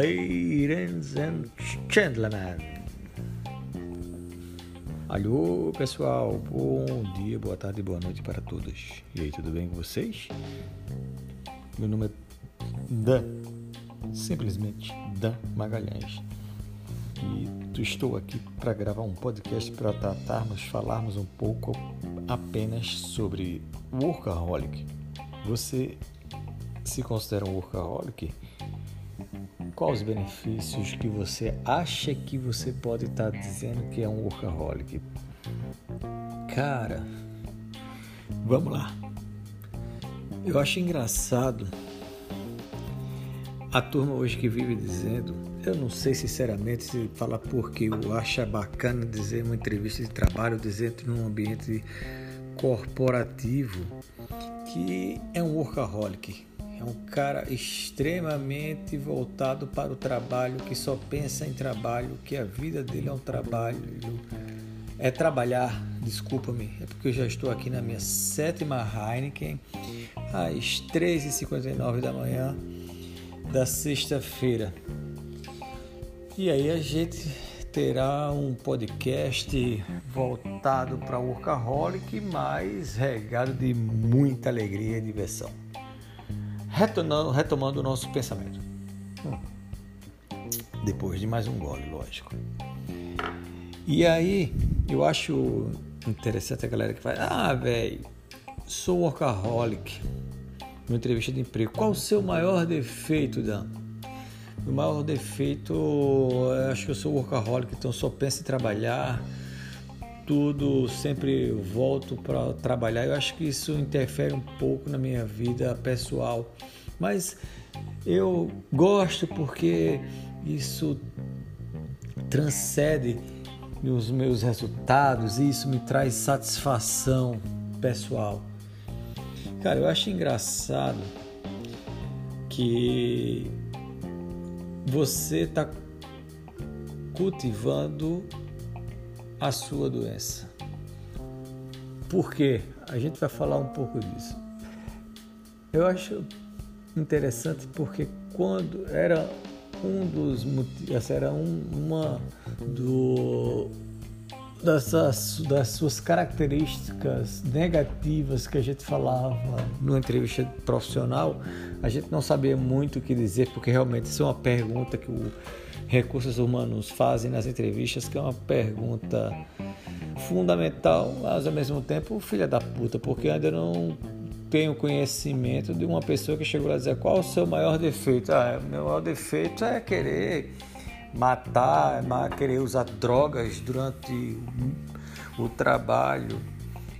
Ladies and gentlemen. Alô, pessoal. Bom dia, boa tarde, boa noite para todos. E aí, tudo bem com vocês? Meu nome é Dan, simplesmente Dan Magalhães. E estou aqui para gravar um podcast para tratarmos, falarmos um pouco apenas sobre workaholic. Você se considera um workaholic? Quais os benefícios que você acha que você pode estar tá dizendo que é um workaholic? Cara, vamos lá. Eu acho engraçado a turma hoje que vive dizendo, eu não sei sinceramente se fala porque eu acho bacana dizer uma entrevista de trabalho, dizer num ambiente corporativo que é um workaholic. É um cara extremamente voltado para o trabalho, que só pensa em trabalho, que a vida dele é um trabalho. É trabalhar, desculpa-me, é porque eu já estou aqui na minha sétima Heineken, às 3h59 da manhã da sexta-feira. E aí a gente terá um podcast voltado para o workaholic, mas regado de muita alegria e diversão retomando, retomando o nosso pensamento. Hum. Depois de mais um gole, lógico. E aí, eu acho interessante a galera que fala: Ah, velho, sou workaholic. Uma entrevista de emprego. Qual o seu maior defeito, Dan? O maior defeito, acho que eu sou workaholic, então só penso em trabalhar tudo, sempre volto para trabalhar. Eu acho que isso interfere um pouco na minha vida pessoal, mas eu gosto porque isso transcende os meus resultados e isso me traz satisfação pessoal. Cara, eu acho engraçado que você está cultivando a sua doença. Por quê? A gente vai falar um pouco disso. Eu acho interessante porque quando era um dos essa era um, uma do dessas, das suas características negativas que a gente falava numa entrevista profissional, a gente não sabia muito o que dizer, porque realmente isso é uma pergunta que o recursos humanos fazem nas entrevistas, que é uma pergunta fundamental, mas ao mesmo tempo filha da puta, porque ainda não tenho conhecimento de uma pessoa que chegou lá dizer qual o seu maior defeito. Ah, meu maior defeito é querer matar, é querer usar drogas durante o trabalho,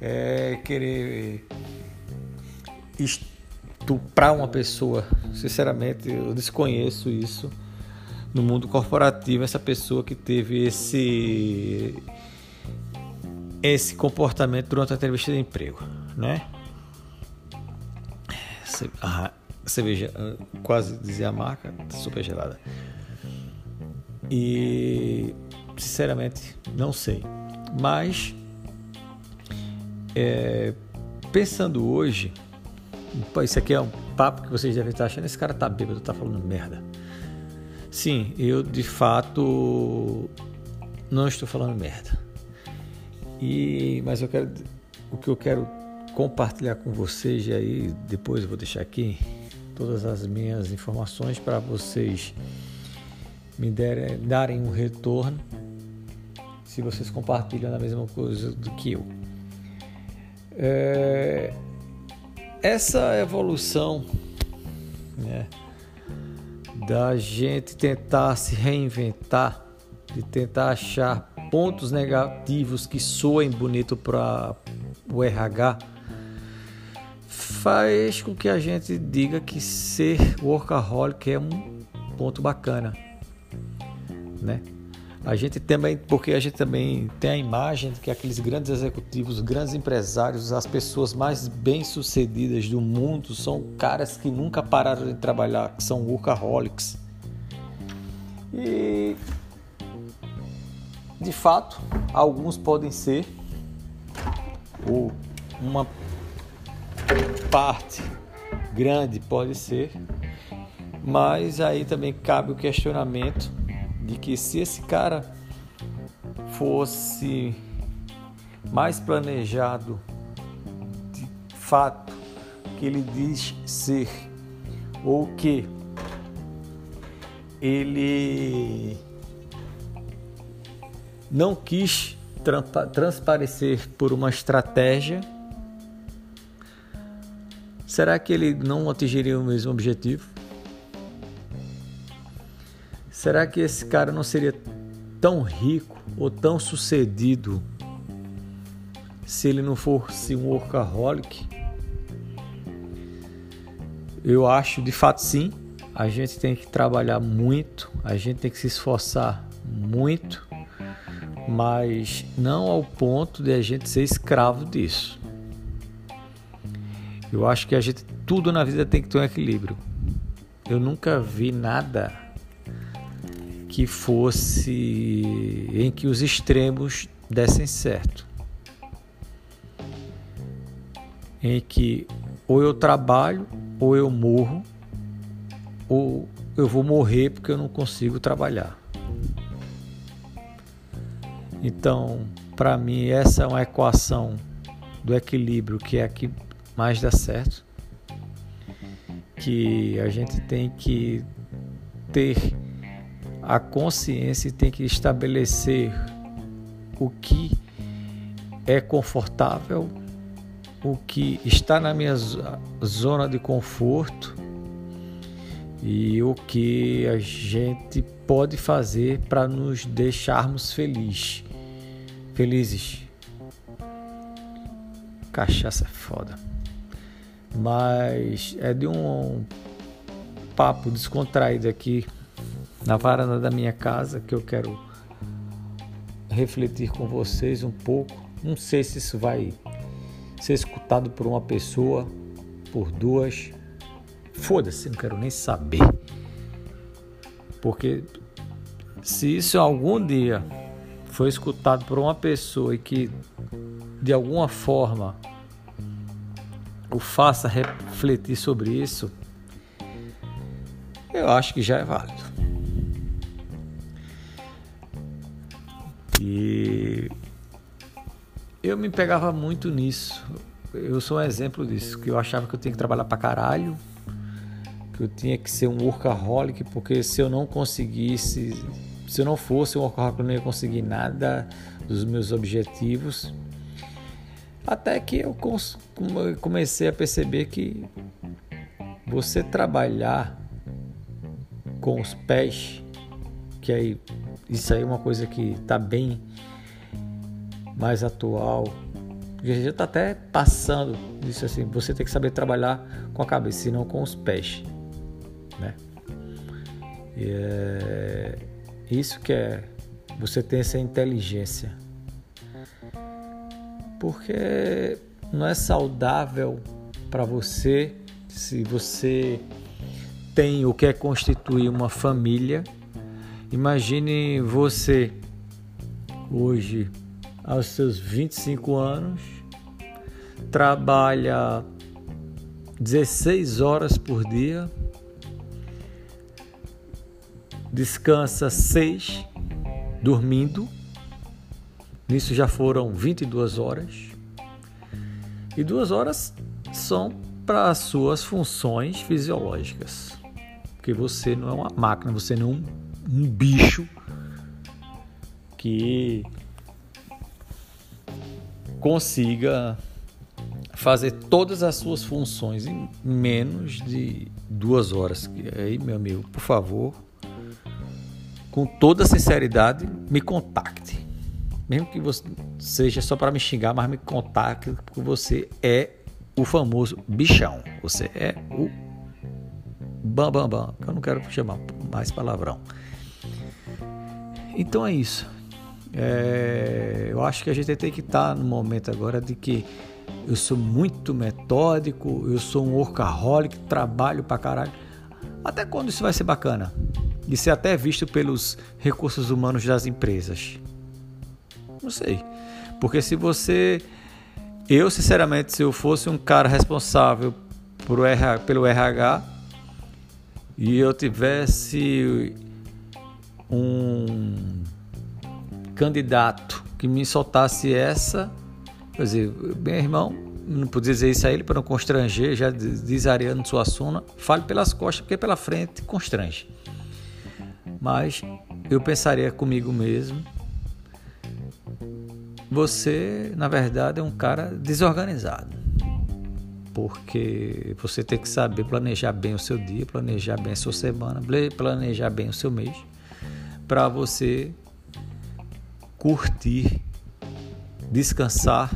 é querer estuprar uma pessoa. Sinceramente, eu desconheço isso no mundo corporativo essa pessoa que teve esse esse comportamento durante a entrevista de emprego, né? Cerveja, ah, quase dizia a marca, super gelada. E sinceramente não sei, mas é, pensando hoje, isso aqui é um papo que vocês devem estar achando, esse cara tá bêbado, tá falando merda. Sim, eu de fato não estou falando merda. E mas eu quero o que eu quero compartilhar com vocês e aí depois eu vou deixar aqui todas as minhas informações para vocês me derem, darem um retorno se vocês compartilham a mesma coisa do que eu. É, essa evolução, né? Da gente tentar se reinventar, de tentar achar pontos negativos que soem bonito para o RH, faz com que a gente diga que ser workaholic é um ponto bacana, né? A gente também, porque a gente também tem a imagem de que aqueles grandes executivos, grandes empresários, as pessoas mais bem-sucedidas do mundo são caras que nunca pararam de trabalhar, que são workaholics. E de fato, alguns podem ser ou uma parte grande pode ser, Mas aí também cabe o questionamento de que se esse cara fosse mais planejado de fato que ele diz ser ou que ele não quis transparecer por uma estratégia, será que ele não atingiria o mesmo objetivo? Será que esse cara não seria tão rico ou tão sucedido se ele não fosse um workaholic? Eu acho de fato sim. A gente tem que trabalhar muito, a gente tem que se esforçar muito, mas não ao ponto de a gente ser escravo disso. Eu acho que a gente tudo na vida tem que ter um equilíbrio. Eu nunca vi nada que fosse em que os extremos dessem certo. Em que ou eu trabalho, ou eu morro, ou eu vou morrer porque eu não consigo trabalhar. Então, para mim, essa é uma equação do equilíbrio que é a que mais dá certo. Que a gente tem que ter a consciência tem que estabelecer o que é confortável, o que está na minha zona de conforto e o que a gente pode fazer para nos deixarmos feliz, felizes. Cachaça é foda. Mas é de um papo descontraído aqui na varanda da minha casa que eu quero refletir com vocês um pouco. Não sei se isso vai ser escutado por uma pessoa, por duas. Foda-se, não quero nem saber. Porque se isso algum dia foi escutado por uma pessoa e que de alguma forma o faça refletir sobre isso, eu acho que já é válido. E eu me pegava muito nisso. Eu sou um exemplo disso, que eu achava que eu tinha que trabalhar pra caralho, que eu tinha que ser um workaholic, porque se eu não conseguisse, se eu não fosse um workaholic, eu não ia conseguir nada dos meus objetivos. Até que eu comecei a perceber que você trabalhar com os pés, que aí isso aí é uma coisa que está bem mais atual. Já está até passando isso assim. Você tem que saber trabalhar com a cabeça, e não com os pés, né? E é isso que é você ter essa inteligência, porque não é saudável para você se você tem ou quer constituir uma família Imagine você hoje, aos seus 25 anos, trabalha 16 horas por dia, descansa 6 dormindo, nisso já foram 22 horas, e duas horas são para as suas funções fisiológicas, porque você não é uma máquina, você não um bicho que consiga fazer todas as suas funções em menos de duas horas. Aí, meu amigo, por favor, com toda sinceridade, me contacte. Mesmo que você seja só para me xingar, mas me contacte, porque você é o famoso bichão. Você é o bam bam bam. Eu não quero chamar mais palavrão. Então é isso. É, eu acho que a gente tem que estar no momento agora de que eu sou muito metódico, eu sou um workaholic, trabalho pra caralho. Até quando isso vai ser bacana? E ser até visto pelos recursos humanos das empresas? Não sei. Porque se você. Eu, sinceramente, se eu fosse um cara responsável pelo RH e eu tivesse um candidato que me soltasse essa, quer dizer, meu irmão, não podia dizer isso a ele para não constranger, já diz Ariano Suassuna, fale pelas costas, porque pela frente constrange. Mas eu pensaria comigo mesmo, você, na verdade, é um cara desorganizado. Porque você tem que saber planejar bem o seu dia, planejar bem a sua semana, planejar bem o seu mês, para você curtir, descansar,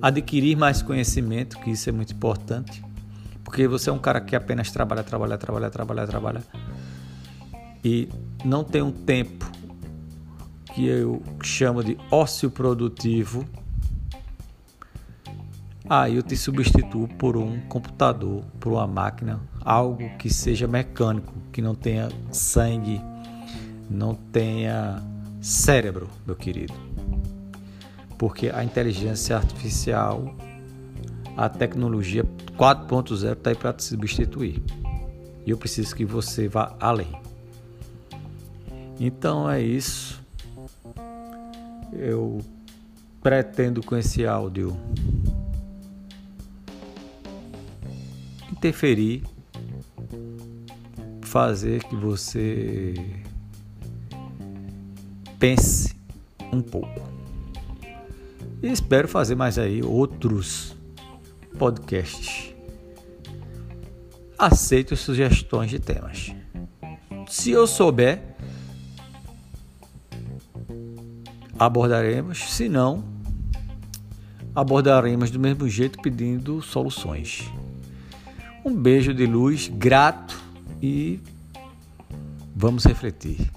adquirir mais conhecimento, que isso é muito importante, porque você é um cara que apenas trabalha, trabalha, trabalha, trabalha, trabalha e não tem um tempo que eu chamo de ócio produtivo. Aí ah, eu te substituo por um computador, por uma máquina, algo que seja mecânico, que não tenha sangue, não tenha cérebro, meu querido. Porque a inteligência artificial, a tecnologia 4.0 está aí para te substituir. E eu preciso que você vá além. Então é isso. Eu pretendo com esse áudio interferir, fazer que você pense um pouco. E espero fazer mais aí outros podcasts. Aceito sugestões de temas. Se eu souber, abordaremos, se não, abordaremos do mesmo jeito pedindo soluções. Um beijo de luz, grato e vamos refletir.